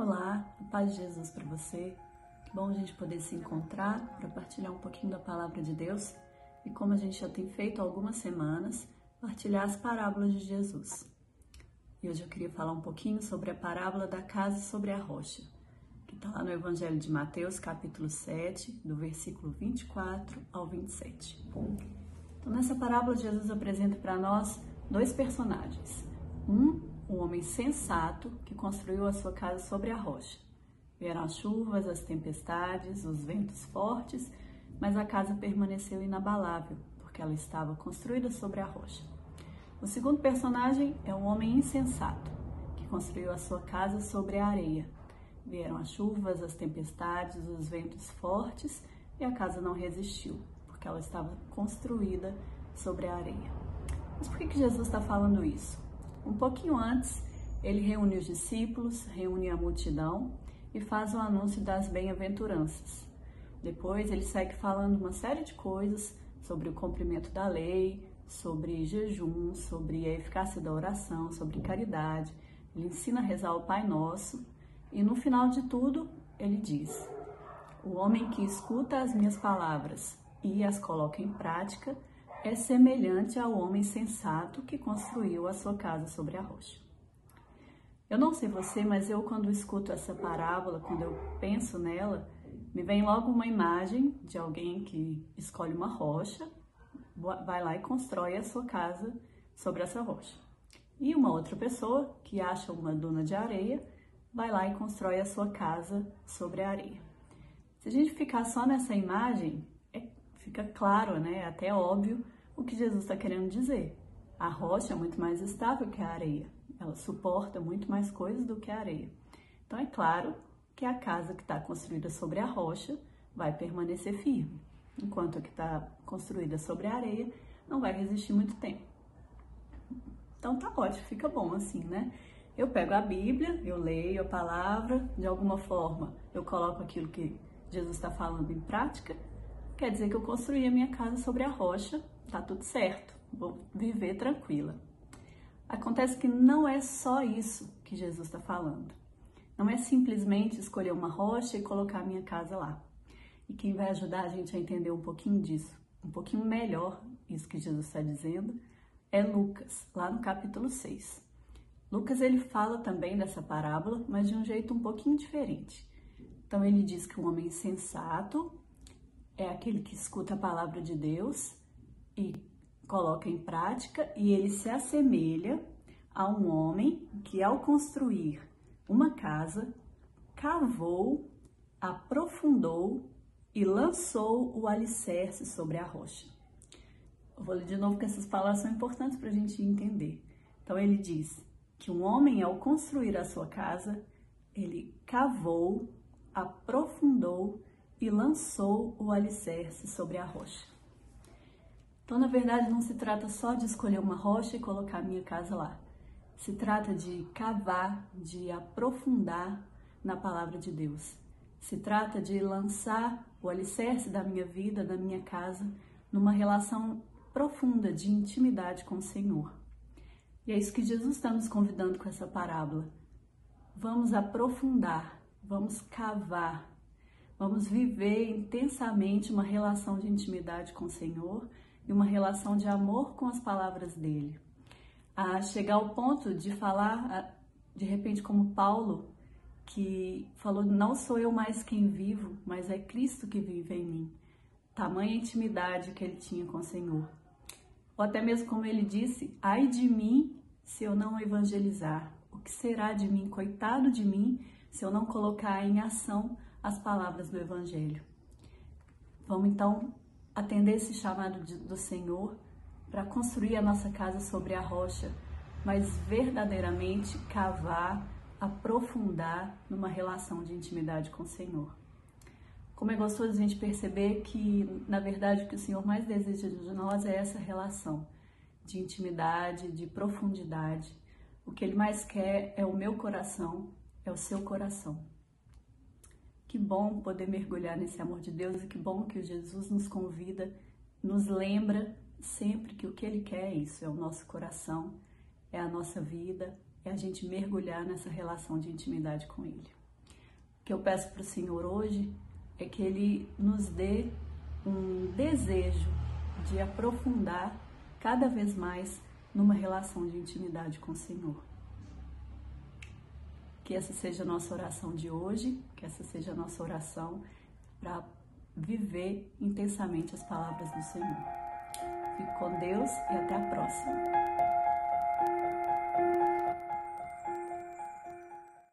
Olá, a paz de Jesus para você. Que bom a gente poder se encontrar para partilhar um pouquinho da palavra de Deus e como a gente já tem feito há algumas semanas, partilhar as parábolas de Jesus. E hoje eu queria falar um pouquinho sobre a parábola da casa sobre a rocha, que está lá no Evangelho de Mateus, capítulo 7, do versículo 24 ao 27. Então, nessa parábola, Jesus apresenta para nós dois personagens. Um um homem sensato que construiu a sua casa sobre a rocha. Vieram as chuvas, as tempestades, os ventos fortes, mas a casa permaneceu inabalável, porque ela estava construída sobre a rocha. O segundo personagem é um homem insensato, que construiu a sua casa sobre a areia. Vieram as chuvas, as tempestades, os ventos fortes, e a casa não resistiu, porque ela estava construída sobre a areia. Mas por que Jesus está falando isso? Um pouquinho antes, ele reúne os discípulos, reúne a multidão e faz o anúncio das bem-aventuranças. Depois, ele segue falando uma série de coisas sobre o cumprimento da lei, sobre jejum, sobre a eficácia da oração, sobre caridade. Ele ensina a rezar o Pai Nosso e no final de tudo, ele diz: O homem que escuta as minhas palavras e as coloca em prática é semelhante ao homem sensato que construiu a sua casa sobre a rocha. Eu não sei você, mas eu quando escuto essa parábola, quando eu penso nela, me vem logo uma imagem de alguém que escolhe uma rocha, vai lá e constrói a sua casa sobre essa rocha. E uma outra pessoa que acha uma duna de areia, vai lá e constrói a sua casa sobre a areia. Se a gente ficar só nessa imagem, fica claro, né, até óbvio, o que Jesus está querendo dizer. A rocha é muito mais estável que a areia, ela suporta muito mais coisas do que a areia. Então é claro que a casa que está construída sobre a rocha vai permanecer firme, enquanto a que está construída sobre a areia não vai resistir muito tempo. Então tá ótimo, fica bom assim, né? Eu pego a Bíblia, eu leio a palavra, de alguma forma eu coloco aquilo que Jesus está falando em prática quer dizer que eu construí a minha casa sobre a rocha, tá tudo certo, vou viver tranquila. Acontece que não é só isso que Jesus está falando. Não é simplesmente escolher uma rocha e colocar a minha casa lá. E quem vai ajudar a gente a entender um pouquinho disso, um pouquinho melhor isso que Jesus está dizendo, é Lucas, lá no capítulo 6. Lucas ele fala também dessa parábola, mas de um jeito um pouquinho diferente. Então ele diz que um homem sensato é aquele que escuta a palavra de Deus e coloca em prática, e ele se assemelha a um homem que, ao construir uma casa, cavou, aprofundou e lançou o alicerce sobre a rocha. Eu vou ler de novo, porque essas palavras são importantes para a gente entender. Então, ele diz que um homem, ao construir a sua casa, ele cavou, aprofundou e lançou o alicerce sobre a rocha. Então, na verdade, não se trata só de escolher uma rocha e colocar minha casa lá. Se trata de cavar, de aprofundar na palavra de Deus. Se trata de lançar o alicerce da minha vida, da minha casa, numa relação profunda de intimidade com o Senhor. E é isso que Jesus está nos convidando com essa parábola. Vamos aprofundar, vamos cavar, Vamos viver intensamente uma relação de intimidade com o Senhor e uma relação de amor com as palavras dele. A chegar ao ponto de falar, de repente, como Paulo, que falou: Não sou eu mais quem vivo, mas é Cristo que vive em mim. Tamanha intimidade que ele tinha com o Senhor. Ou até mesmo como ele disse: Ai de mim se eu não evangelizar. O que será de mim? Coitado de mim se eu não colocar em ação as palavras do Evangelho. Vamos então atender esse chamado de, do Senhor para construir a nossa casa sobre a rocha, mas verdadeiramente cavar, aprofundar numa relação de intimidade com o Senhor. Como é gostoso a gente perceber que, na verdade, o que o Senhor mais deseja de nós é essa relação de intimidade, de profundidade. O que Ele mais quer é o meu coração, é o seu coração. Que bom poder mergulhar nesse amor de Deus e que bom que Jesus nos convida, nos lembra sempre que o que Ele quer é isso, é o nosso coração, é a nossa vida, é a gente mergulhar nessa relação de intimidade com Ele. que eu peço para o Senhor hoje é que Ele nos dê um desejo de aprofundar cada vez mais numa relação de intimidade com o Senhor. Que essa seja a nossa oração de hoje, que essa seja a nossa oração para viver intensamente as palavras do Senhor. Fique com Deus e até a próxima.